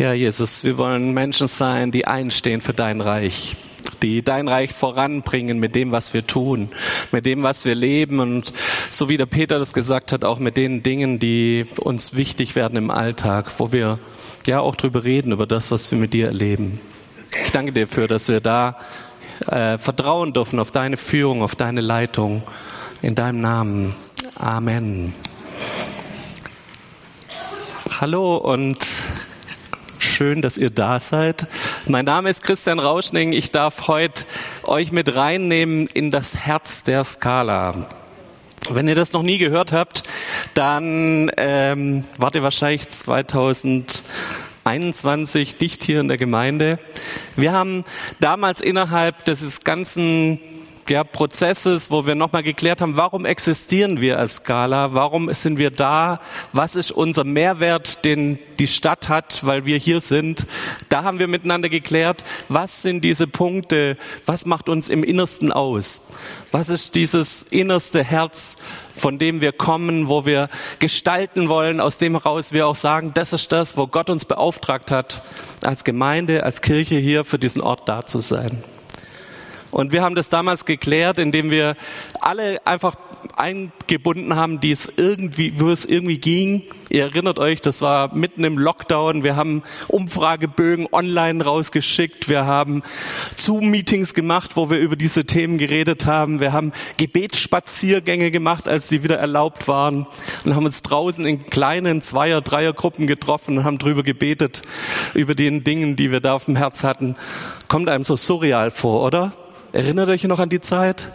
Ja, Jesus, wir wollen Menschen sein, die einstehen für dein Reich, die dein Reich voranbringen mit dem, was wir tun, mit dem, was wir leben und so wie der Peter das gesagt hat, auch mit den Dingen, die uns wichtig werden im Alltag, wo wir ja auch drüber reden, über das, was wir mit dir erleben. Ich danke dir dafür, dass wir da äh, vertrauen dürfen auf deine Führung, auf deine Leitung. In deinem Namen. Amen. Hallo und schön, dass ihr da seid. Mein Name ist Christian Rauschning. Ich darf heute euch mit reinnehmen in das Herz der Skala. Wenn ihr das noch nie gehört habt, dann ähm, wart ihr wahrscheinlich 2021 dicht hier in der Gemeinde. Wir haben damals innerhalb des ganzen ja, Prozesses, wo wir nochmal geklärt haben, warum existieren wir als Skala, warum sind wir da, was ist unser Mehrwert, den die Stadt hat, weil wir hier sind. Da haben wir miteinander geklärt, was sind diese Punkte, was macht uns im Innersten aus, was ist dieses innerste Herz, von dem wir kommen, wo wir gestalten wollen, aus dem heraus wir auch sagen, das ist das, wo Gott uns beauftragt hat, als Gemeinde, als Kirche hier für diesen Ort da zu sein. Und wir haben das damals geklärt, indem wir alle einfach eingebunden haben, die es irgendwie, wo es irgendwie ging. Ihr erinnert euch, das war mitten im Lockdown. Wir haben Umfragebögen online rausgeschickt. Wir haben Zoom-Meetings gemacht, wo wir über diese Themen geredet haben. Wir haben Gebetsspaziergänge gemacht, als sie wieder erlaubt waren. Und haben uns draußen in kleinen Zweier-, Dreiergruppen getroffen und haben drüber gebetet, über den Dingen, die wir da auf dem Herz hatten. Kommt einem so surreal vor, oder? Erinnert euch noch an die Zeit?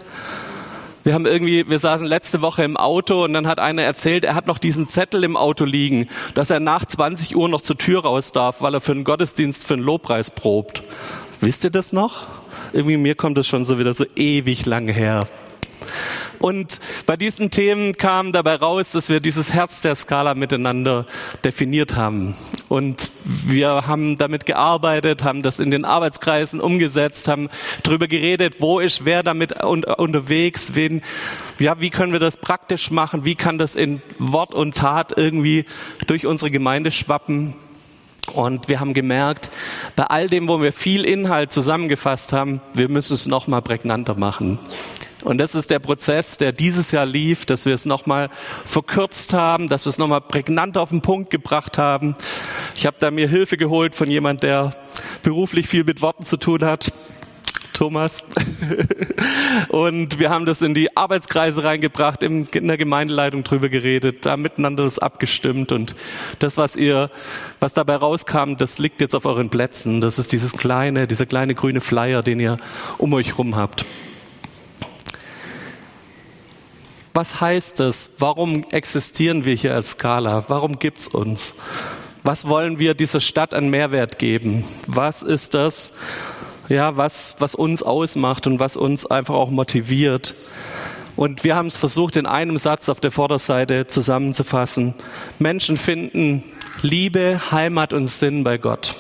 Wir haben irgendwie, wir saßen letzte Woche im Auto und dann hat einer erzählt, er hat noch diesen Zettel im Auto liegen, dass er nach 20 Uhr noch zur Tür raus darf, weil er für einen Gottesdienst, für einen Lobpreis probt. Wisst ihr das noch? Irgendwie mir kommt das schon so wieder so ewig lang her. Und bei diesen Themen kam dabei raus, dass wir dieses Herz der Skala miteinander definiert haben. Und wir haben damit gearbeitet, haben das in den Arbeitskreisen umgesetzt, haben darüber geredet, wo ist wer damit unterwegs, wen, ja, wie können wir das praktisch machen, wie kann das in Wort und Tat irgendwie durch unsere Gemeinde schwappen. Und wir haben gemerkt, bei all dem, wo wir viel Inhalt zusammengefasst haben, wir müssen es noch mal prägnanter machen. Und das ist der Prozess, der dieses Jahr lief, dass wir es nochmal verkürzt haben, dass wir es nochmal prägnant auf den Punkt gebracht haben. Ich habe da mir Hilfe geholt von jemand, der beruflich viel mit Worten zu tun hat. Thomas. und wir haben das in die Arbeitskreise reingebracht, in der Gemeindeleitung drüber geredet, da miteinander das abgestimmt und das, was ihr, was dabei rauskam, das liegt jetzt auf euren Plätzen. Das ist dieses kleine, dieser kleine grüne Flyer, den ihr um euch rum habt. Was heißt es? Warum existieren wir hier als Skala? Warum gibt's uns? Was wollen wir dieser Stadt an Mehrwert geben? Was ist das, ja, was, was uns ausmacht und was uns einfach auch motiviert? Und wir haben es versucht, in einem Satz auf der Vorderseite zusammenzufassen. Menschen finden Liebe, Heimat und Sinn bei Gott.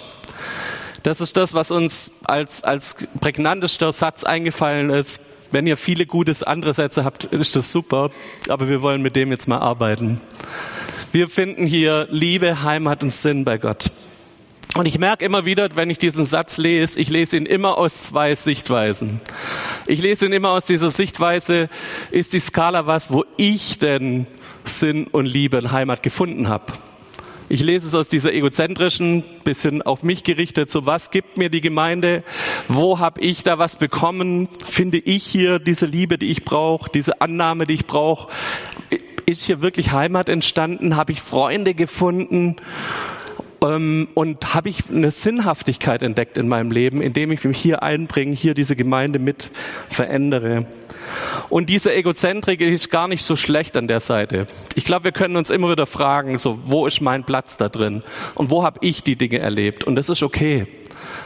Das ist das, was uns als, als prägnantester Satz eingefallen ist. Wenn ihr viele gute andere Sätze habt, ist das super. Aber wir wollen mit dem jetzt mal arbeiten. Wir finden hier Liebe, Heimat und Sinn bei Gott. Und ich merke immer wieder, wenn ich diesen Satz lese, ich lese ihn immer aus zwei Sichtweisen. Ich lese ihn immer aus dieser Sichtweise, ist die Skala was, wo ich denn Sinn und Liebe und Heimat gefunden habe. Ich lese es aus dieser egozentrischen, bisschen auf mich gerichtet, so was gibt mir die Gemeinde, wo habe ich da was bekommen, finde ich hier diese Liebe, die ich brauche, diese Annahme, die ich brauche, ist hier wirklich Heimat entstanden, habe ich Freunde gefunden ähm, und habe ich eine Sinnhaftigkeit entdeckt in meinem Leben, indem ich mich hier einbringe, hier diese Gemeinde mit verändere. Und diese Egozentrik ist gar nicht so schlecht an der Seite. Ich glaube, wir können uns immer wieder fragen, so, wo ist mein Platz da drin? Und wo habe ich die Dinge erlebt? Und das ist okay.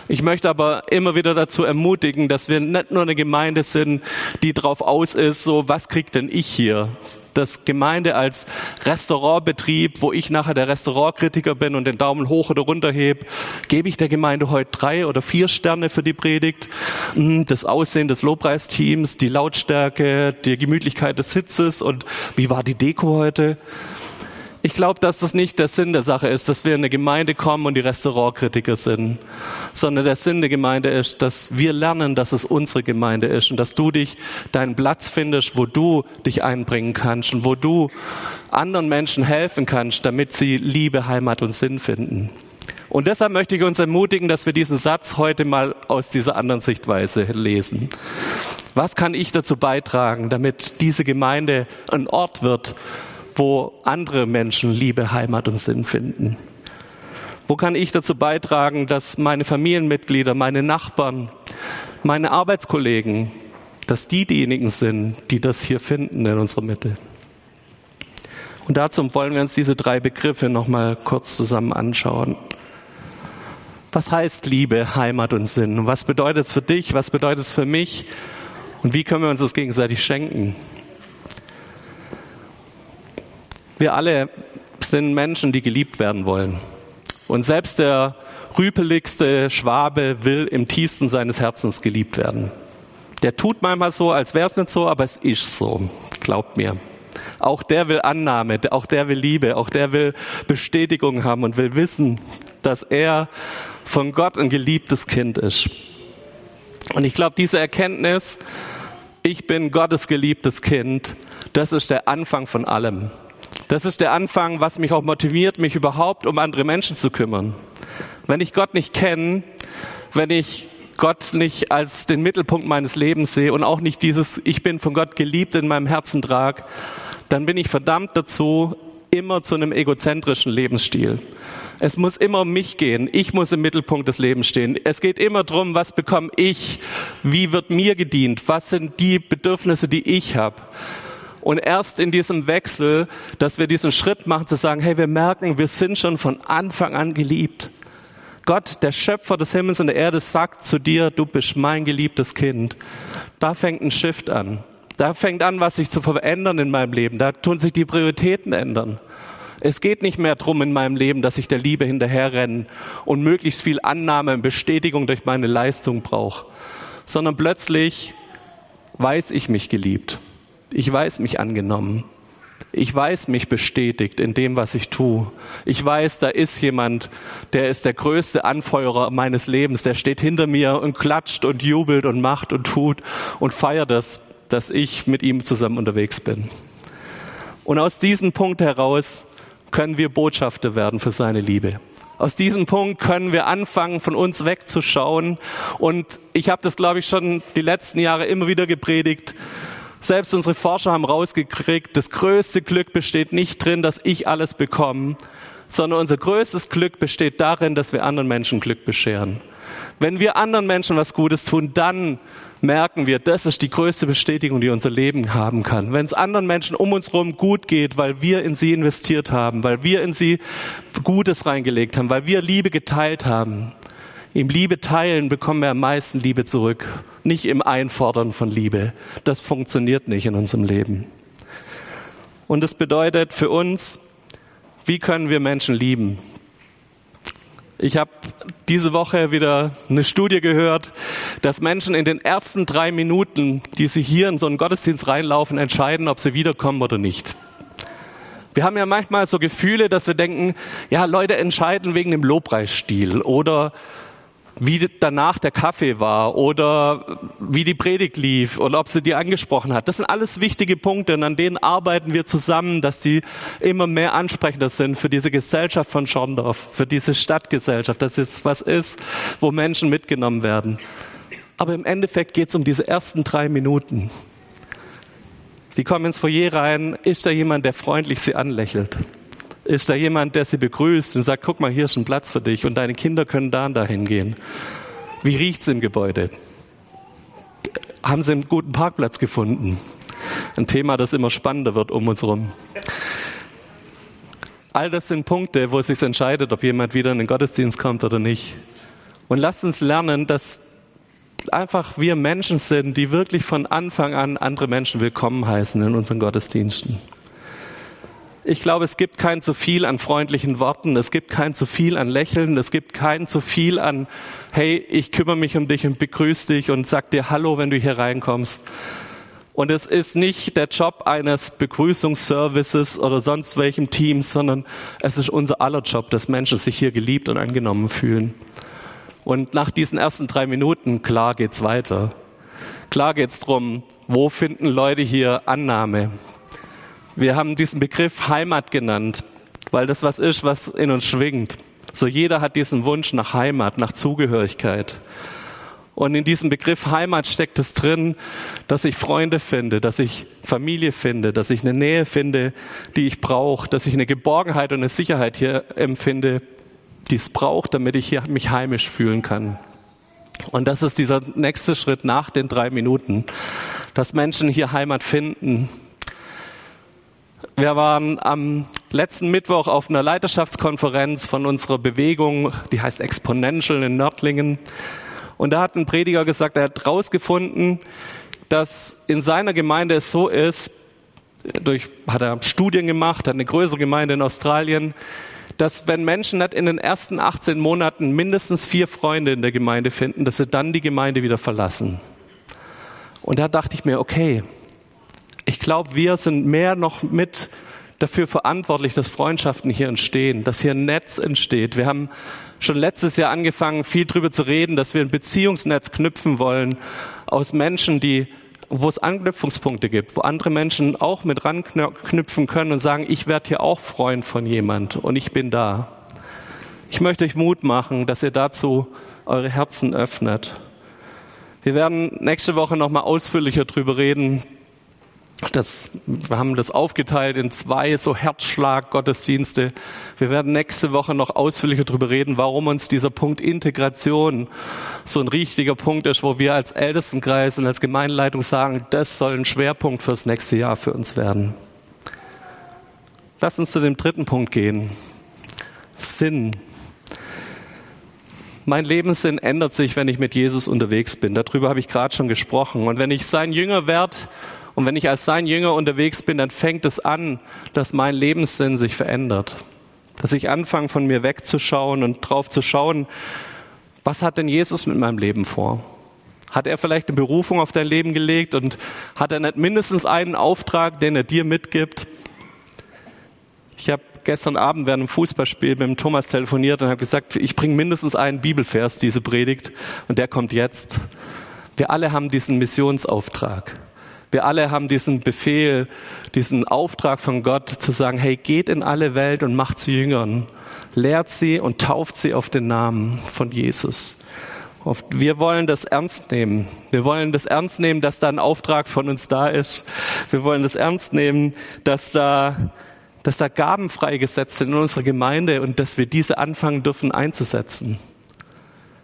Ich möchte aber immer wieder dazu ermutigen, dass wir nicht nur eine Gemeinde sind, die drauf aus ist, so, was kriegt denn ich hier? Das Gemeinde als Restaurantbetrieb, wo ich nachher der Restaurantkritiker bin und den Daumen hoch oder runter heb, gebe ich der Gemeinde heute drei oder vier Sterne für die Predigt. Hm, das Aussehen des Lobpreisteams, die Lautstärke, die Gemütlichkeit des Sitzes und wie war die Deko heute? Ich glaube, dass das nicht der Sinn der Sache ist, dass wir in eine Gemeinde kommen und die Restaurantkritiker sind, sondern der Sinn der Gemeinde ist, dass wir lernen, dass es unsere Gemeinde ist und dass du dich deinen Platz findest, wo du dich einbringen kannst und wo du anderen Menschen helfen kannst, damit sie Liebe, Heimat und Sinn finden. Und deshalb möchte ich uns ermutigen, dass wir diesen Satz heute mal aus dieser anderen Sichtweise lesen. Was kann ich dazu beitragen, damit diese Gemeinde ein Ort wird, wo andere Menschen Liebe, Heimat und Sinn finden? Wo kann ich dazu beitragen, dass meine Familienmitglieder, meine Nachbarn, meine Arbeitskollegen, dass die diejenigen sind, die das hier finden in unserer Mitte? Und dazu wollen wir uns diese drei Begriffe nochmal kurz zusammen anschauen. Was heißt Liebe, Heimat und Sinn? Was bedeutet es für dich? Was bedeutet es für mich? Und wie können wir uns das gegenseitig schenken? Wir alle sind Menschen, die geliebt werden wollen. Und selbst der rüpeligste Schwabe will im tiefsten seines Herzens geliebt werden. Der tut manchmal so, als wäre es nicht so, aber es ist so. Glaubt mir. Auch der will Annahme, auch der will Liebe, auch der will Bestätigung haben und will wissen, dass er von Gott ein geliebtes Kind ist. Und ich glaube, diese Erkenntnis, ich bin Gottes geliebtes Kind, das ist der Anfang von allem. Das ist der Anfang, was mich auch motiviert, mich überhaupt um andere Menschen zu kümmern. Wenn ich Gott nicht kenne, wenn ich Gott nicht als den Mittelpunkt meines Lebens sehe und auch nicht dieses Ich bin von Gott geliebt in meinem Herzen trage, dann bin ich verdammt dazu, immer zu einem egozentrischen Lebensstil. Es muss immer um mich gehen. Ich muss im Mittelpunkt des Lebens stehen. Es geht immer darum, was bekomme ich? Wie wird mir gedient? Was sind die Bedürfnisse, die ich habe? Und erst in diesem Wechsel, dass wir diesen Schritt machen, zu sagen, hey, wir merken, wir sind schon von Anfang an geliebt. Gott, der Schöpfer des Himmels und der Erde, sagt zu dir, du bist mein geliebtes Kind. Da fängt ein Shift an. Da fängt an, was sich zu verändern in meinem Leben. Da tun sich die Prioritäten ändern. Es geht nicht mehr drum in meinem Leben, dass ich der Liebe hinterherrenne und möglichst viel Annahme und Bestätigung durch meine Leistung brauche, sondern plötzlich weiß ich mich geliebt. Ich weiß mich angenommen. Ich weiß mich bestätigt in dem, was ich tue. Ich weiß, da ist jemand, der ist der größte Anfeuerer meines Lebens, der steht hinter mir und klatscht und jubelt und macht und tut und feiert das dass ich mit ihm zusammen unterwegs bin. Und aus diesem Punkt heraus können wir Botschafter werden für seine Liebe. Aus diesem Punkt können wir anfangen, von uns wegzuschauen. Und ich habe das, glaube ich, schon die letzten Jahre immer wieder gepredigt. Selbst unsere Forscher haben rausgekriegt, das größte Glück besteht nicht drin, dass ich alles bekomme, sondern unser größtes Glück besteht darin, dass wir anderen Menschen Glück bescheren. Wenn wir anderen Menschen was Gutes tun, dann merken wir, das ist die größte Bestätigung, die unser Leben haben kann. Wenn es anderen Menschen um uns herum gut geht, weil wir in sie investiert haben, weil wir in sie Gutes reingelegt haben, weil wir Liebe geteilt haben. Im Liebe teilen bekommen wir am meisten Liebe zurück, nicht im Einfordern von Liebe. Das funktioniert nicht in unserem Leben. Und es bedeutet für uns, wie können wir Menschen lieben? Ich habe diese Woche wieder eine Studie gehört, dass Menschen in den ersten drei Minuten, die sie hier in so einen Gottesdienst reinlaufen, entscheiden, ob sie wiederkommen oder nicht. Wir haben ja manchmal so Gefühle, dass wir denken, ja, Leute entscheiden wegen dem Lobpreisstil oder wie danach der Kaffee war oder wie die Predigt lief oder ob sie die angesprochen hat. Das sind alles wichtige Punkte und an denen arbeiten wir zusammen, dass die immer mehr ansprechender sind für diese Gesellschaft von Schorndorf, für diese Stadtgesellschaft, dass es was ist, wo Menschen mitgenommen werden. Aber im Endeffekt geht es um diese ersten drei Minuten. Die kommen ins Foyer rein, ist da jemand, der freundlich sie anlächelt? Ist da jemand, der sie begrüßt und sagt, guck mal, hier ist ein Platz für dich und deine Kinder können da und da hingehen. Wie riecht's im Gebäude? Haben sie einen guten Parkplatz gefunden? Ein Thema, das immer spannender wird um uns herum. All das sind Punkte, wo es sich entscheidet, ob jemand wieder in den Gottesdienst kommt oder nicht. Und lasst uns lernen, dass einfach wir Menschen sind, die wirklich von Anfang an andere Menschen willkommen heißen in unseren Gottesdiensten. Ich glaube, es gibt kein zu viel an freundlichen Worten, es gibt kein zu viel an Lächeln, es gibt kein zu viel an, hey, ich kümmere mich um dich und begrüße dich und sag dir Hallo, wenn du hier reinkommst. Und es ist nicht der Job eines Begrüßungsservices oder sonst welchem Teams, sondern es ist unser aller Job, dass Menschen sich hier geliebt und angenommen fühlen. Und nach diesen ersten drei Minuten, klar geht's weiter. Klar geht's drum, wo finden Leute hier Annahme? Wir haben diesen Begriff Heimat genannt, weil das was ist, was in uns schwingt. So jeder hat diesen Wunsch nach Heimat, nach Zugehörigkeit. Und in diesem Begriff Heimat steckt es drin, dass ich Freunde finde, dass ich Familie finde, dass ich eine Nähe finde, die ich brauche, dass ich eine Geborgenheit und eine Sicherheit hier empfinde, die es braucht, damit ich hier mich heimisch fühlen kann. Und das ist dieser nächste Schritt nach den drei Minuten, dass Menschen hier Heimat finden. Wir waren am letzten Mittwoch auf einer Leiterschaftskonferenz von unserer Bewegung, die heißt Exponential in Nördlingen. Und da hat ein Prediger gesagt, er hat herausgefunden, dass in seiner Gemeinde es so ist, durch, hat er Studien gemacht, hat eine größere Gemeinde in Australien, dass wenn Menschen nicht in den ersten 18 Monaten mindestens vier Freunde in der Gemeinde finden, dass sie dann die Gemeinde wieder verlassen. Und da dachte ich mir, okay, ich glaube, wir sind mehr noch mit dafür verantwortlich, dass Freundschaften hier entstehen, dass hier ein Netz entsteht. Wir haben schon letztes Jahr angefangen, viel darüber zu reden, dass wir ein Beziehungsnetz knüpfen wollen aus Menschen, die wo es Anknüpfungspunkte gibt, wo andere Menschen auch mit ranknüpfen können und sagen, ich werde hier auch Freund von jemand und ich bin da. Ich möchte euch Mut machen, dass ihr dazu eure Herzen öffnet. Wir werden nächste Woche nochmal ausführlicher darüber reden, das, wir haben das aufgeteilt in zwei so Herzschlag-Gottesdienste. Wir werden nächste Woche noch ausführlicher darüber reden, warum uns dieser Punkt Integration so ein richtiger Punkt ist, wo wir als Ältestenkreis und als Gemeindeleitung sagen, das soll ein Schwerpunkt fürs nächste Jahr für uns werden. Lass uns zu dem dritten Punkt gehen. Sinn. Mein Lebenssinn ändert sich, wenn ich mit Jesus unterwegs bin. Darüber habe ich gerade schon gesprochen. Und wenn ich sein Jünger werde, und wenn ich als sein Jünger unterwegs bin, dann fängt es an, dass mein Lebenssinn sich verändert. Dass ich anfange, von mir wegzuschauen und drauf zu schauen, was hat denn Jesus mit meinem Leben vor? Hat er vielleicht eine Berufung auf dein Leben gelegt und hat er nicht mindestens einen Auftrag, den er dir mitgibt? Ich habe gestern Abend während einem Fußballspiel mit dem Thomas telefoniert und habe gesagt, ich bringe mindestens einen Bibelvers, diese Predigt, und der kommt jetzt. Wir alle haben diesen Missionsauftrag. Wir alle haben diesen Befehl, diesen Auftrag von Gott zu sagen, hey, geht in alle Welt und macht zu Jüngern. Lehrt sie und tauft sie auf den Namen von Jesus. Wir wollen das ernst nehmen. Wir wollen das ernst nehmen, dass da ein Auftrag von uns da ist. Wir wollen das ernst nehmen, dass da, dass da Gaben freigesetzt sind in unserer Gemeinde und dass wir diese anfangen dürfen einzusetzen.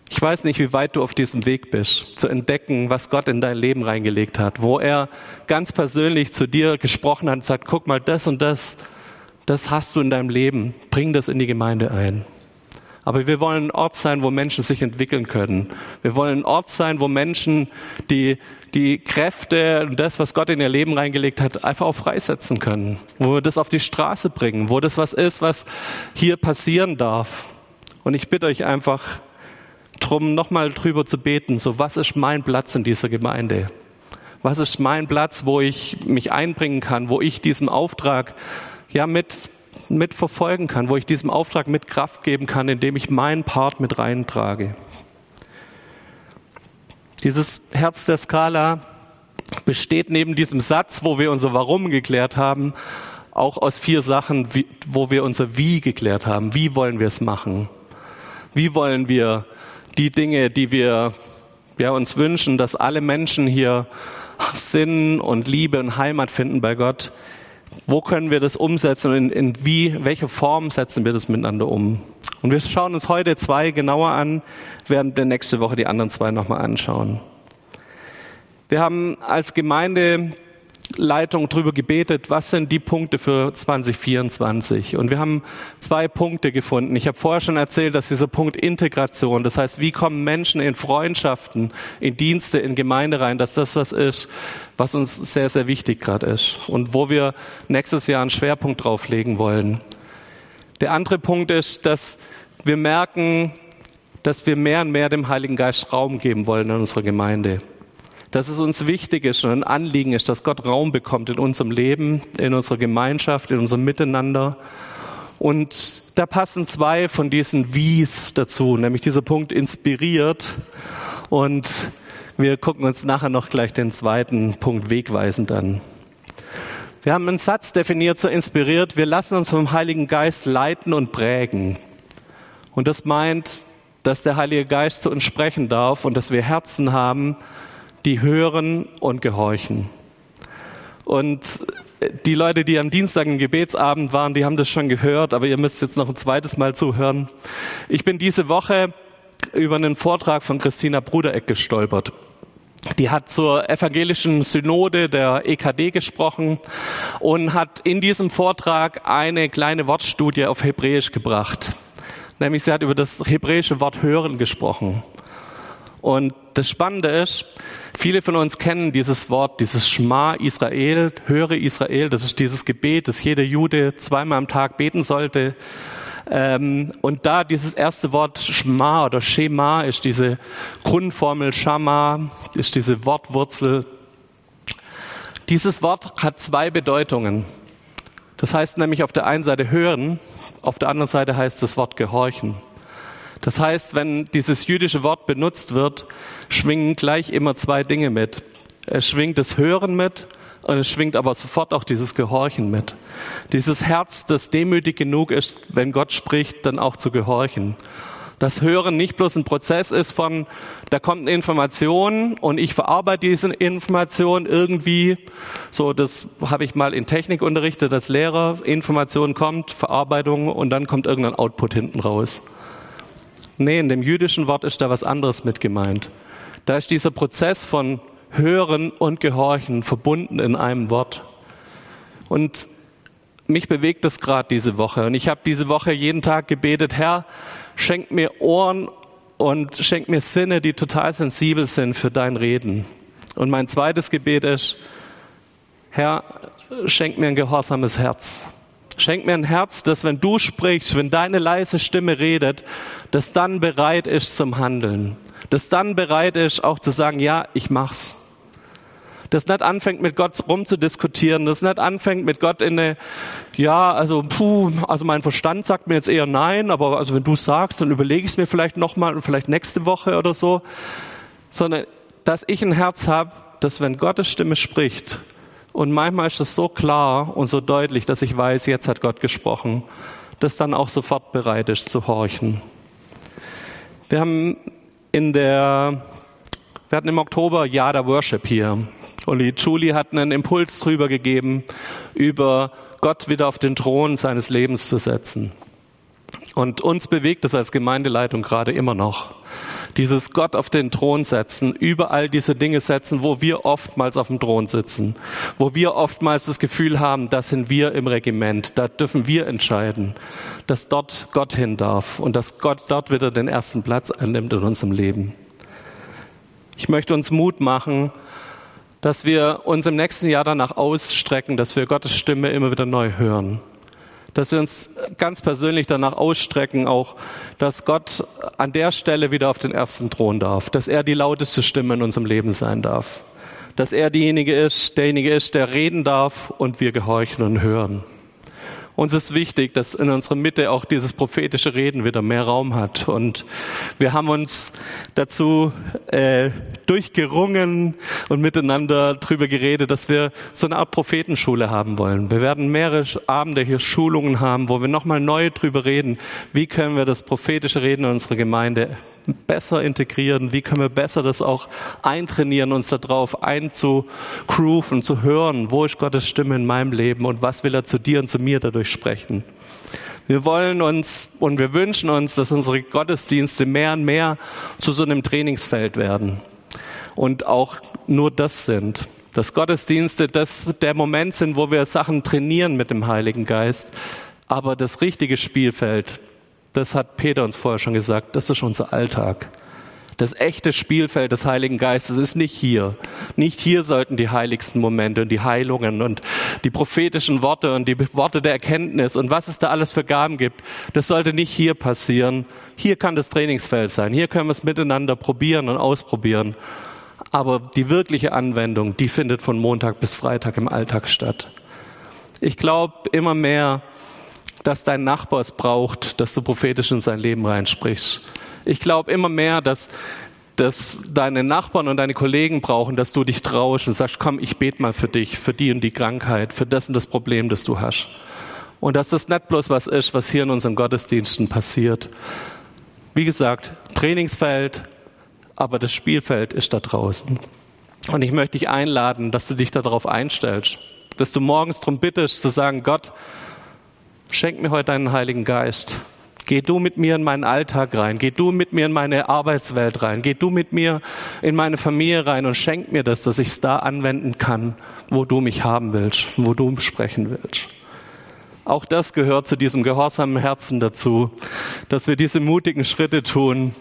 Ich weiß nicht, wie weit du auf diesem Weg bist, zu entdecken, was Gott in dein Leben reingelegt hat, wo er ganz persönlich zu dir gesprochen hat und sagt, guck mal, das und das, das hast du in deinem Leben, bring das in die Gemeinde ein. Aber wir wollen ein Ort sein, wo Menschen sich entwickeln können. Wir wollen ein Ort sein, wo Menschen die, die Kräfte und das, was Gott in ihr Leben reingelegt hat, einfach auch freisetzen können. Wo wir das auf die Straße bringen, wo das was ist, was hier passieren darf. Und ich bitte euch einfach, drum, nochmal drüber zu beten, so was ist mein Platz in dieser Gemeinde? Was ist mein Platz, wo ich mich einbringen kann, wo ich diesem Auftrag ja mit, mit verfolgen kann, wo ich diesem Auftrag mit Kraft geben kann, indem ich meinen Part mit reintrage? Dieses Herz der Skala besteht neben diesem Satz, wo wir unser Warum geklärt haben, auch aus vier Sachen, wo wir unser Wie geklärt haben. Wie wollen wir es machen? Wie wollen wir die Dinge, die wir ja, uns wünschen, dass alle Menschen hier Sinn und Liebe und Heimat finden bei Gott. Wo können wir das umsetzen und in, in wie, welche Form setzen wir das miteinander um? Und wir schauen uns heute zwei genauer an, werden wir nächste Woche die anderen zwei nochmal anschauen. Wir haben als Gemeinde Leitung drüber gebetet, was sind die Punkte für 2024. Und wir haben zwei Punkte gefunden. Ich habe vorher schon erzählt, dass dieser Punkt Integration, das heißt, wie kommen Menschen in Freundschaften, in Dienste, in Gemeinde rein, dass das was ist, was uns sehr, sehr wichtig gerade ist und wo wir nächstes Jahr einen Schwerpunkt drauf legen wollen. Der andere Punkt ist, dass wir merken, dass wir mehr und mehr dem Heiligen Geist Raum geben wollen in unserer Gemeinde dass es uns wichtig ist und ein Anliegen ist, dass Gott Raum bekommt in unserem Leben, in unserer Gemeinschaft, in unserem Miteinander. Und da passen zwei von diesen Wies dazu, nämlich dieser Punkt inspiriert und wir gucken uns nachher noch gleich den zweiten Punkt wegweisend an. Wir haben einen Satz definiert, so inspiriert, wir lassen uns vom Heiligen Geist leiten und prägen. Und das meint, dass der Heilige Geist zu uns sprechen darf und dass wir Herzen haben, die hören und gehorchen. Und die Leute, die am Dienstag im Gebetsabend waren, die haben das schon gehört, aber ihr müsst jetzt noch ein zweites Mal zuhören. Ich bin diese Woche über einen Vortrag von Christina Brudereck gestolpert. Die hat zur evangelischen Synode der EKD gesprochen und hat in diesem Vortrag eine kleine Wortstudie auf Hebräisch gebracht. Nämlich sie hat über das hebräische Wort hören gesprochen. Und das Spannende ist, viele von uns kennen dieses Wort, dieses Schma Israel, höre Israel, das ist dieses Gebet, das jeder Jude zweimal am Tag beten sollte. Ähm, und da dieses erste Wort Schma oder Shema ist diese Grundformel Shama, ist diese Wortwurzel. Dieses Wort hat zwei Bedeutungen. Das heißt nämlich auf der einen Seite hören, auf der anderen Seite heißt das Wort gehorchen. Das heißt, wenn dieses jüdische Wort benutzt wird, schwingen gleich immer zwei Dinge mit. Es schwingt das Hören mit und es schwingt aber sofort auch dieses Gehorchen mit. Dieses Herz, das demütig genug ist, wenn Gott spricht, dann auch zu gehorchen. Das Hören nicht bloß ein Prozess ist von, da kommt eine Information und ich verarbeite diese Information irgendwie. So, das habe ich mal in Technik unterrichtet, dass Lehrer, Information kommt, Verarbeitung und dann kommt irgendein Output hinten raus. Nee, in dem jüdischen Wort ist da was anderes mit gemeint. Da ist dieser Prozess von Hören und Gehorchen verbunden in einem Wort. Und mich bewegt das gerade diese Woche. Und ich habe diese Woche jeden Tag gebetet, Herr, schenk mir Ohren und schenk mir Sinne, die total sensibel sind für dein Reden. Und mein zweites Gebet ist, Herr, schenk mir ein gehorsames Herz. Schenk mir ein Herz, das, wenn du sprichst, wenn deine leise Stimme redet, das dann bereit ist zum Handeln. Das dann bereit ist, auch zu sagen, ja, ich mach's. Das nicht anfängt, mit Gott rumzudiskutieren. Das nicht anfängt, mit Gott in eine, ja, also, puh, also mein Verstand sagt mir jetzt eher nein, aber also wenn du sagst, dann überlege ich es mir vielleicht nochmal und vielleicht nächste Woche oder so. Sondern, dass ich ein Herz habe, dass wenn Gottes Stimme spricht, und manchmal ist es so klar und so deutlich, dass ich weiß, jetzt hat Gott gesprochen, dass dann auch sofort bereit ist zu horchen. Wir haben in der, wir hatten im Oktober Jahr der Worship hier. Und die Julie hat einen Impuls drüber gegeben, über Gott wieder auf den Thron seines Lebens zu setzen. Und uns bewegt es als Gemeindeleitung gerade immer noch. Dieses Gott auf den Thron setzen, überall diese Dinge setzen, wo wir oftmals auf dem Thron sitzen, wo wir oftmals das Gefühl haben, da sind wir im Regiment, da dürfen wir entscheiden, dass dort Gott hin darf und dass Gott dort wieder den ersten Platz einnimmt in unserem Leben. Ich möchte uns Mut machen, dass wir uns im nächsten Jahr danach ausstrecken, dass wir Gottes Stimme immer wieder neu hören dass wir uns ganz persönlich danach ausstrecken, auch, dass Gott an der Stelle wieder auf den ersten Thron darf, dass er die lauteste Stimme in unserem Leben sein darf, dass er diejenige ist, derjenige ist, der reden darf und wir gehorchen und hören. Uns ist wichtig, dass in unserer Mitte auch dieses prophetische Reden wieder mehr Raum hat. Und wir haben uns dazu äh, durchgerungen und miteinander drüber geredet, dass wir so eine Art Prophetenschule haben wollen. Wir werden mehrere Abende hier Schulungen haben, wo wir nochmal neu drüber reden, wie können wir das prophetische Reden in unserer Gemeinde besser integrieren, wie können wir besser das auch eintrainieren, uns darauf einzugrooven, zu hören, wo ist Gottes Stimme in meinem Leben und was will er zu dir und zu mir dadurch sprechen. Wir wollen uns und wir wünschen uns, dass unsere Gottesdienste mehr und mehr zu so einem Trainingsfeld werden und auch nur das sind. Dass Gottesdienste das der Moment sind, wo wir Sachen trainieren mit dem Heiligen Geist. Aber das richtige Spielfeld, das hat Peter uns vorher schon gesagt, das ist unser Alltag. Das echte Spielfeld des Heiligen Geistes ist nicht hier. Nicht hier sollten die heiligsten Momente und die Heilungen und die prophetischen Worte und die Worte der Erkenntnis und was es da alles für Gaben gibt, das sollte nicht hier passieren. Hier kann das Trainingsfeld sein. Hier können wir es miteinander probieren und ausprobieren. Aber die wirkliche Anwendung, die findet von Montag bis Freitag im Alltag statt. Ich glaube immer mehr, dass dein Nachbar es braucht, dass du prophetisch in sein Leben reinsprichst. Ich glaube immer mehr, dass, dass deine Nachbarn und deine Kollegen brauchen, dass du dich traust und sagst, komm, ich bete mal für dich, für die und die Krankheit, für das und das Problem, das du hast. Und dass das nicht bloß was ist, was hier in unseren Gottesdiensten passiert. Wie gesagt, Trainingsfeld, aber das Spielfeld ist da draußen. Und ich möchte dich einladen, dass du dich darauf einstellst, dass du morgens darum bittest, zu sagen, Gott, schenk mir heute deinen Heiligen Geist. Geh du mit mir in meinen Alltag rein. Geh du mit mir in meine Arbeitswelt rein. Geh du mit mir in meine Familie rein und schenk mir das, dass ich es da anwenden kann, wo du mich haben willst, wo du sprechen willst. Auch das gehört zu diesem gehorsamen Herzen dazu, dass wir diese mutigen Schritte tun,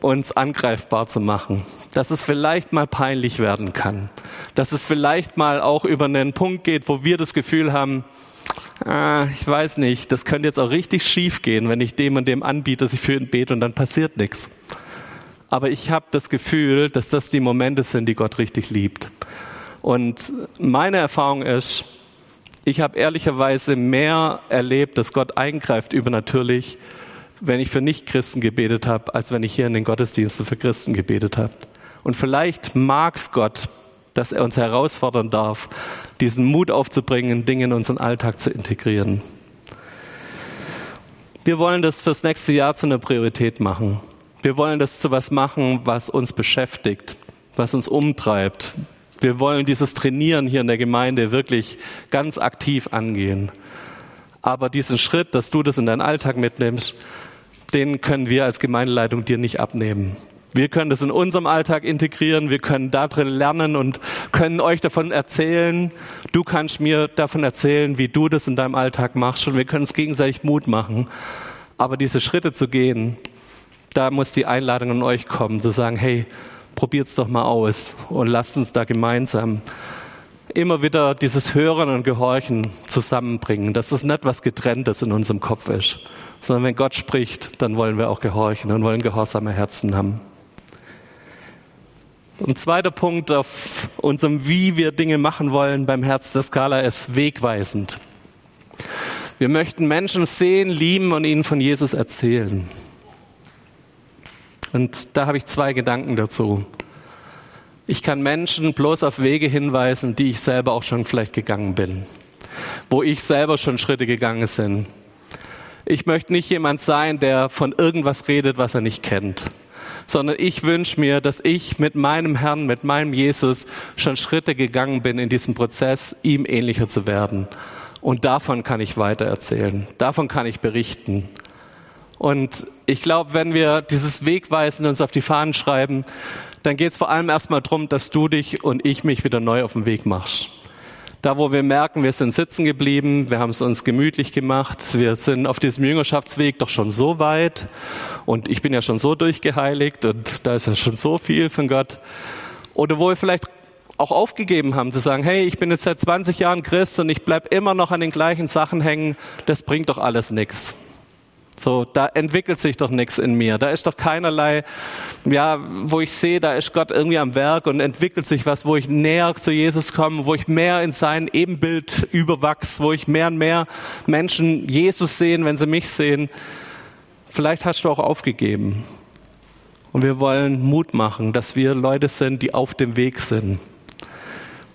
uns angreifbar zu machen. Dass es vielleicht mal peinlich werden kann. Dass es vielleicht mal auch über einen Punkt geht, wo wir das Gefühl haben, ah, ich weiß nicht, das könnte jetzt auch richtig schief gehen, wenn ich dem und dem anbiete, dass ich für ihn bete und dann passiert nichts. Aber ich habe das Gefühl, dass das die Momente sind, die Gott richtig liebt. Und meine Erfahrung ist, ich habe ehrlicherweise mehr erlebt, dass Gott eingreift übernatürlich, wenn ich für Nichtchristen gebetet habe, als wenn ich hier in den Gottesdiensten für Christen gebetet habe. Und vielleicht mag's Gott dass er uns herausfordern darf, diesen Mut aufzubringen, Dinge in unseren Alltag zu integrieren. Wir wollen das fürs nächste Jahr zu einer Priorität machen. Wir wollen das zu was machen, was uns beschäftigt, was uns umtreibt. Wir wollen dieses Trainieren hier in der Gemeinde wirklich ganz aktiv angehen. Aber diesen Schritt, dass du das in deinen Alltag mitnimmst, den können wir als Gemeindeleitung dir nicht abnehmen. Wir können das in unserem Alltag integrieren, wir können da drin lernen und können euch davon erzählen. Du kannst mir davon erzählen, wie du das in deinem Alltag machst und wir können uns gegenseitig Mut machen. Aber diese Schritte zu gehen, da muss die Einladung an euch kommen, zu sagen, hey, probiert's doch mal aus und lasst uns da gemeinsam immer wieder dieses Hören und Gehorchen zusammenbringen, dass es nicht was Getrenntes in unserem Kopf ist, sondern wenn Gott spricht, dann wollen wir auch gehorchen und wollen gehorsame Herzen haben. Ein zweiter Punkt auf unserem Wie wir Dinge machen wollen beim Herz der Skala ist wegweisend. Wir möchten Menschen sehen, lieben und ihnen von Jesus erzählen. Und da habe ich zwei Gedanken dazu. Ich kann Menschen bloß auf Wege hinweisen, die ich selber auch schon vielleicht gegangen bin, wo ich selber schon Schritte gegangen bin. Ich möchte nicht jemand sein, der von irgendwas redet, was er nicht kennt sondern ich wünsche mir, dass ich mit meinem Herrn, mit meinem Jesus schon Schritte gegangen bin in diesem Prozess, ihm ähnlicher zu werden. Und davon kann ich weiter erzählen. Davon kann ich berichten. Und ich glaube, wenn wir dieses Wegweisen uns auf die Fahnen schreiben, dann geht es vor allem erstmal darum, dass du dich und ich mich wieder neu auf den Weg machst. Da, wo wir merken, wir sind sitzen geblieben, wir haben es uns gemütlich gemacht, wir sind auf diesem Jüngerschaftsweg doch schon so weit und ich bin ja schon so durchgeheiligt und da ist ja schon so viel von Gott. Oder wo wir vielleicht auch aufgegeben haben, zu sagen, hey, ich bin jetzt seit 20 Jahren Christ und ich bleib immer noch an den gleichen Sachen hängen, das bringt doch alles nichts. So, da entwickelt sich doch nichts in mir. Da ist doch keinerlei, ja, wo ich sehe, da ist Gott irgendwie am Werk und entwickelt sich was, wo ich näher zu Jesus komme, wo ich mehr in sein Ebenbild überwachs, wo ich mehr und mehr Menschen Jesus sehen, wenn sie mich sehen. Vielleicht hast du auch aufgegeben. Und wir wollen Mut machen, dass wir Leute sind, die auf dem Weg sind.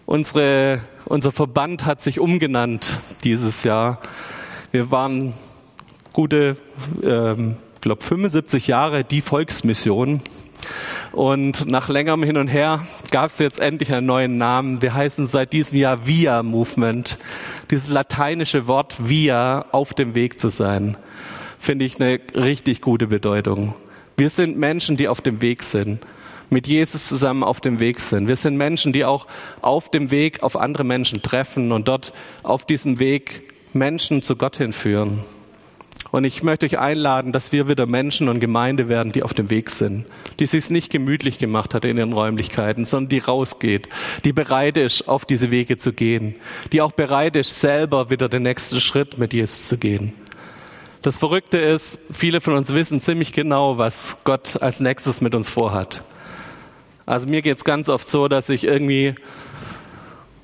Unsere, unser Verband hat sich umgenannt dieses Jahr. Wir waren gute, ähm, glaube 75 Jahre die Volksmission. Und nach längerem Hin und Her gab es jetzt endlich einen neuen Namen. Wir heißen seit diesem Jahr Via Movement. Dieses lateinische Wort Via, auf dem Weg zu sein, finde ich eine richtig gute Bedeutung. Wir sind Menschen, die auf dem Weg sind, mit Jesus zusammen auf dem Weg sind. Wir sind Menschen, die auch auf dem Weg auf andere Menschen treffen und dort auf diesem Weg Menschen zu Gott hinführen. Und ich möchte euch einladen, dass wir wieder Menschen und Gemeinde werden, die auf dem Weg sind, die sich nicht gemütlich gemacht hat in ihren Räumlichkeiten, sondern die rausgeht, die bereit ist, auf diese Wege zu gehen, die auch bereit ist, selber wieder den nächsten Schritt mit Jesus zu gehen. Das Verrückte ist, viele von uns wissen ziemlich genau, was Gott als nächstes mit uns vorhat. Also mir geht's ganz oft so, dass ich irgendwie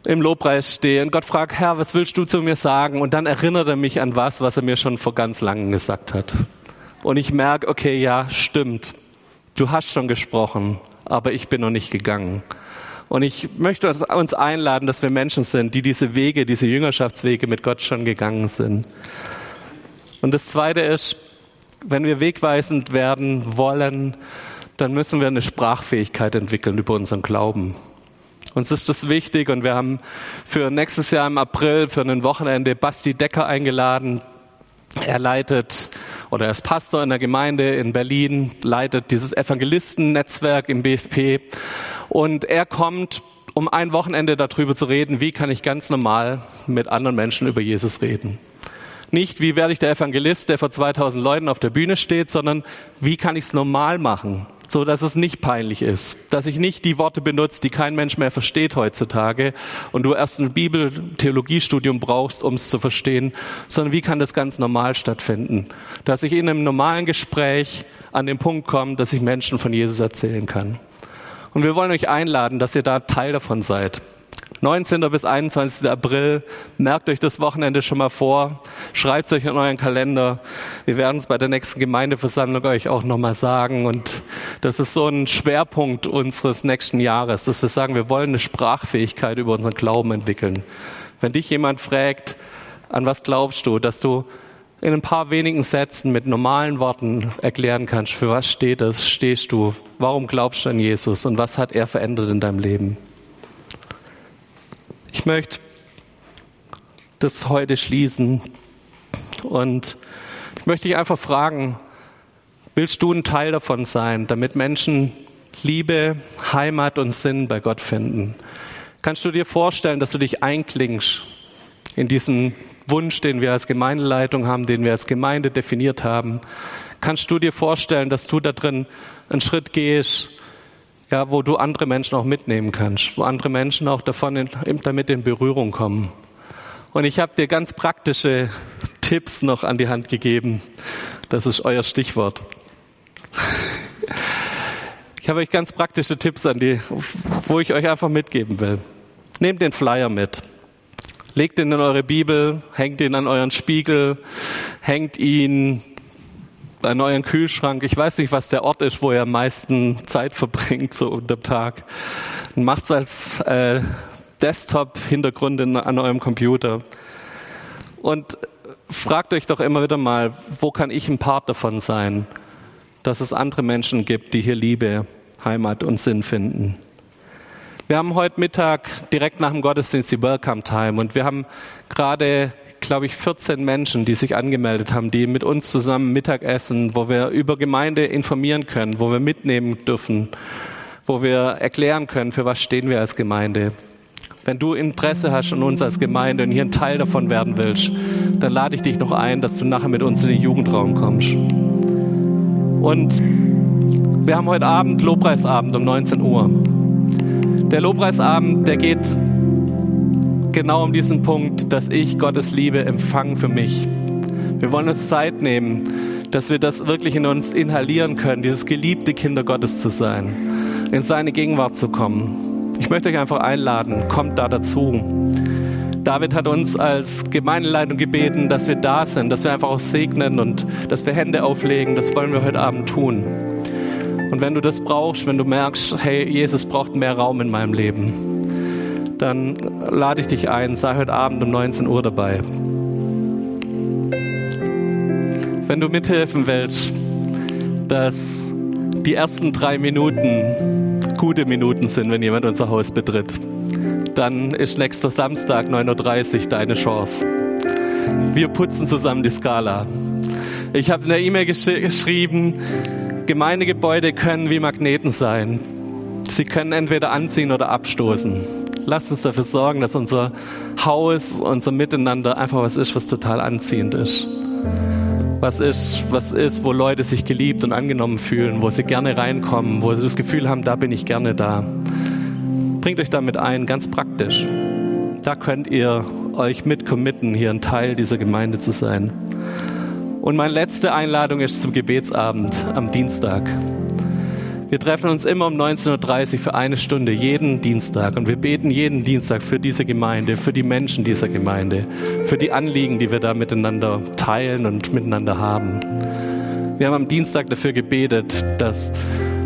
im Lobpreis stehe und Gott fragt, Herr, was willst du zu mir sagen? Und dann erinnert er mich an was, was er mir schon vor ganz langem gesagt hat. Und ich merke, okay, ja, stimmt. Du hast schon gesprochen, aber ich bin noch nicht gegangen. Und ich möchte uns einladen, dass wir Menschen sind, die diese Wege, diese Jüngerschaftswege mit Gott schon gegangen sind. Und das Zweite ist, wenn wir wegweisend werden wollen, dann müssen wir eine Sprachfähigkeit entwickeln über unseren Glauben. Uns ist das wichtig und wir haben für nächstes Jahr im April für ein Wochenende Basti Decker eingeladen. Er leitet oder er ist Pastor in der Gemeinde in Berlin, leitet dieses Evangelistennetzwerk im BFP und er kommt, um ein Wochenende darüber zu reden, wie kann ich ganz normal mit anderen Menschen über Jesus reden. Nicht, wie werde ich der Evangelist, der vor 2000 Leuten auf der Bühne steht, sondern wie kann ich es normal machen, so dass es nicht peinlich ist, dass ich nicht die Worte benutze, die kein Mensch mehr versteht heutzutage und du erst ein Bibel-Theologiestudium brauchst, um es zu verstehen, sondern wie kann das ganz normal stattfinden, dass ich in einem normalen Gespräch an den Punkt komme, dass ich Menschen von Jesus erzählen kann. Und wir wollen euch einladen, dass ihr da Teil davon seid. 19. bis 21. April. Merkt euch das Wochenende schon mal vor. Schreibt es euch in euren Kalender. Wir werden es bei der nächsten Gemeindeversammlung euch auch nochmal sagen. Und das ist so ein Schwerpunkt unseres nächsten Jahres, dass wir sagen, wir wollen eine Sprachfähigkeit über unseren Glauben entwickeln. Wenn dich jemand fragt, an was glaubst du, dass du in ein paar wenigen Sätzen mit normalen Worten erklären kannst, für was steht es, stehst du, warum glaubst du an Jesus und was hat er verändert in deinem Leben. Ich möchte das heute schließen und ich möchte dich einfach fragen, willst du ein Teil davon sein, damit Menschen Liebe, Heimat und Sinn bei Gott finden? Kannst du dir vorstellen, dass du dich einklingst in diesen Wunsch, den wir als Gemeindeleitung haben, den wir als Gemeinde definiert haben? Kannst du dir vorstellen, dass du da drin einen Schritt gehst, ja, wo du andere Menschen auch mitnehmen kannst, wo andere Menschen auch davon in, damit in Berührung kommen. Und ich habe dir ganz praktische Tipps noch an die Hand gegeben. Das ist euer Stichwort. Ich habe euch ganz praktische Tipps an die, wo ich euch einfach mitgeben will. Nehmt den Flyer mit. Legt ihn in eure Bibel, hängt ihn an euren Spiegel, hängt ihn an euren Kühlschrank. Ich weiß nicht, was der Ort ist, wo ihr am meisten Zeit verbringt, so unter Tag. Macht's als äh, Desktop-Hintergrund an eurem Computer. Und fragt euch doch immer wieder mal, wo kann ich ein Part davon sein, dass es andere Menschen gibt, die hier Liebe, Heimat und Sinn finden. Wir haben heute Mittag direkt nach dem Gottesdienst die Welcome Time und wir haben gerade glaube ich, 14 Menschen, die sich angemeldet haben, die mit uns zusammen Mittagessen, wo wir über Gemeinde informieren können, wo wir mitnehmen dürfen, wo wir erklären können, für was stehen wir als Gemeinde. Wenn du Interesse hast an uns als Gemeinde und hier ein Teil davon werden willst, dann lade ich dich noch ein, dass du nachher mit uns in den Jugendraum kommst. Und wir haben heute Abend Lobpreisabend um 19 Uhr. Der Lobpreisabend, der geht genau um diesen Punkt, dass ich Gottes Liebe empfange für mich. Wir wollen uns Zeit nehmen, dass wir das wirklich in uns inhalieren können, dieses geliebte Kinder Gottes zu sein, in seine Gegenwart zu kommen. Ich möchte euch einfach einladen, kommt da dazu. David hat uns als Gemeindeleitung gebeten, dass wir da sind, dass wir einfach auch segnen und dass wir Hände auflegen. Das wollen wir heute Abend tun. Und wenn du das brauchst, wenn du merkst, hey, Jesus braucht mehr Raum in meinem Leben, dann lade ich dich ein, sei heute Abend um 19 Uhr dabei. Wenn du mithelfen willst, dass die ersten drei Minuten gute Minuten sind, wenn jemand unser Haus betritt, dann ist nächster Samstag 9.30 Uhr deine Chance. Wir putzen zusammen die Skala. Ich habe in der E-Mail gesch geschrieben, Gemeindegebäude können wie Magneten sein. Sie können entweder anziehen oder abstoßen. Lasst uns dafür sorgen, dass unser Haus, unser Miteinander einfach was ist, was total anziehend ist. Was ist, was ist, wo Leute sich geliebt und angenommen fühlen, wo sie gerne reinkommen, wo sie das Gefühl haben, da bin ich gerne da. Bringt euch damit ein, ganz praktisch. Da könnt ihr euch mit committen, hier ein Teil dieser Gemeinde zu sein. Und meine letzte Einladung ist zum Gebetsabend am Dienstag. Wir treffen uns immer um 19.30 Uhr für eine Stunde, jeden Dienstag. Und wir beten jeden Dienstag für diese Gemeinde, für die Menschen dieser Gemeinde, für die Anliegen, die wir da miteinander teilen und miteinander haben. Wir haben am Dienstag dafür gebetet, dass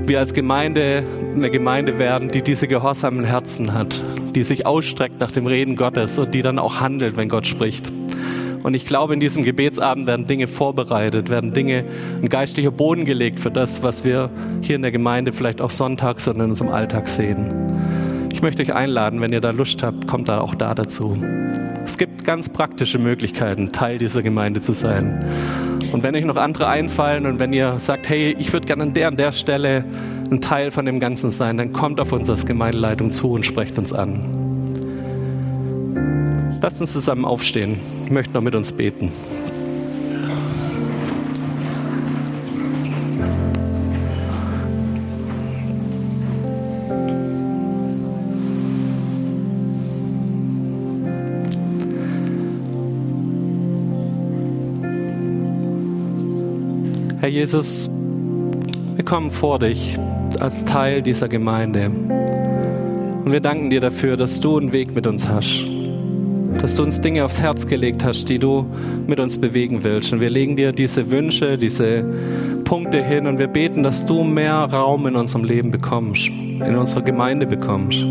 wir als Gemeinde eine Gemeinde werden, die diese gehorsamen Herzen hat, die sich ausstreckt nach dem Reden Gottes und die dann auch handelt, wenn Gott spricht. Und ich glaube, in diesem Gebetsabend werden Dinge vorbereitet, werden Dinge, ein geistlicher Boden gelegt für das, was wir hier in der Gemeinde vielleicht auch sonntags und in unserem Alltag sehen. Ich möchte euch einladen, wenn ihr da Lust habt, kommt da auch da dazu. Es gibt ganz praktische Möglichkeiten, Teil dieser Gemeinde zu sein. Und wenn euch noch andere einfallen und wenn ihr sagt, hey, ich würde gerne an der und der Stelle ein Teil von dem Ganzen sein, dann kommt auf uns als Gemeindeleitung zu und sprecht uns an. Lasst uns zusammen aufstehen. Ich möchte noch mit uns beten. Herr Jesus, wir kommen vor dich als Teil dieser Gemeinde. Und wir danken dir dafür, dass du einen Weg mit uns hast dass du uns Dinge aufs Herz gelegt hast, die du mit uns bewegen willst. Und wir legen dir diese Wünsche, diese Punkte hin und wir beten, dass du mehr Raum in unserem Leben bekommst, in unserer Gemeinde bekommst.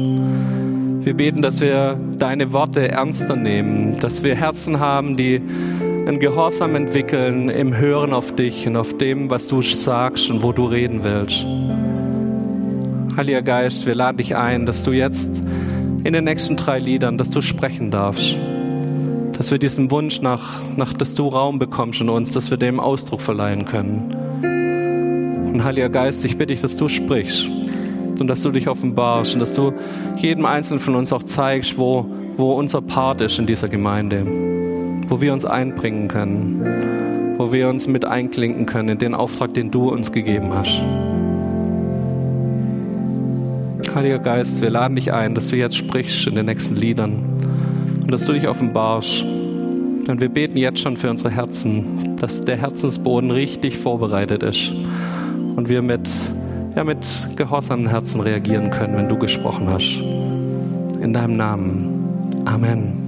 Wir beten, dass wir deine Worte ernster nehmen, dass wir Herzen haben, die ein Gehorsam entwickeln im Hören auf dich und auf dem, was du sagst und wo du reden willst. Heiliger Geist, wir laden dich ein, dass du jetzt in den nächsten drei Liedern, dass du sprechen darfst. Dass wir diesen Wunsch nach, nach, dass du Raum bekommst in uns, dass wir dem Ausdruck verleihen können. Und Heiliger Geist, ich bitte dich, dass du sprichst und dass du dich offenbarst und dass du jedem Einzelnen von uns auch zeigst, wo, wo unser Part ist in dieser Gemeinde, wo wir uns einbringen können, wo wir uns mit einklinken können in den Auftrag, den du uns gegeben hast. Heiliger Geist, wir laden dich ein, dass du jetzt sprichst in den nächsten Liedern und dass du dich offenbarst. Und wir beten jetzt schon für unsere Herzen, dass der Herzensboden richtig vorbereitet ist und wir mit, ja, mit gehorsamen Herzen reagieren können, wenn du gesprochen hast. In deinem Namen. Amen.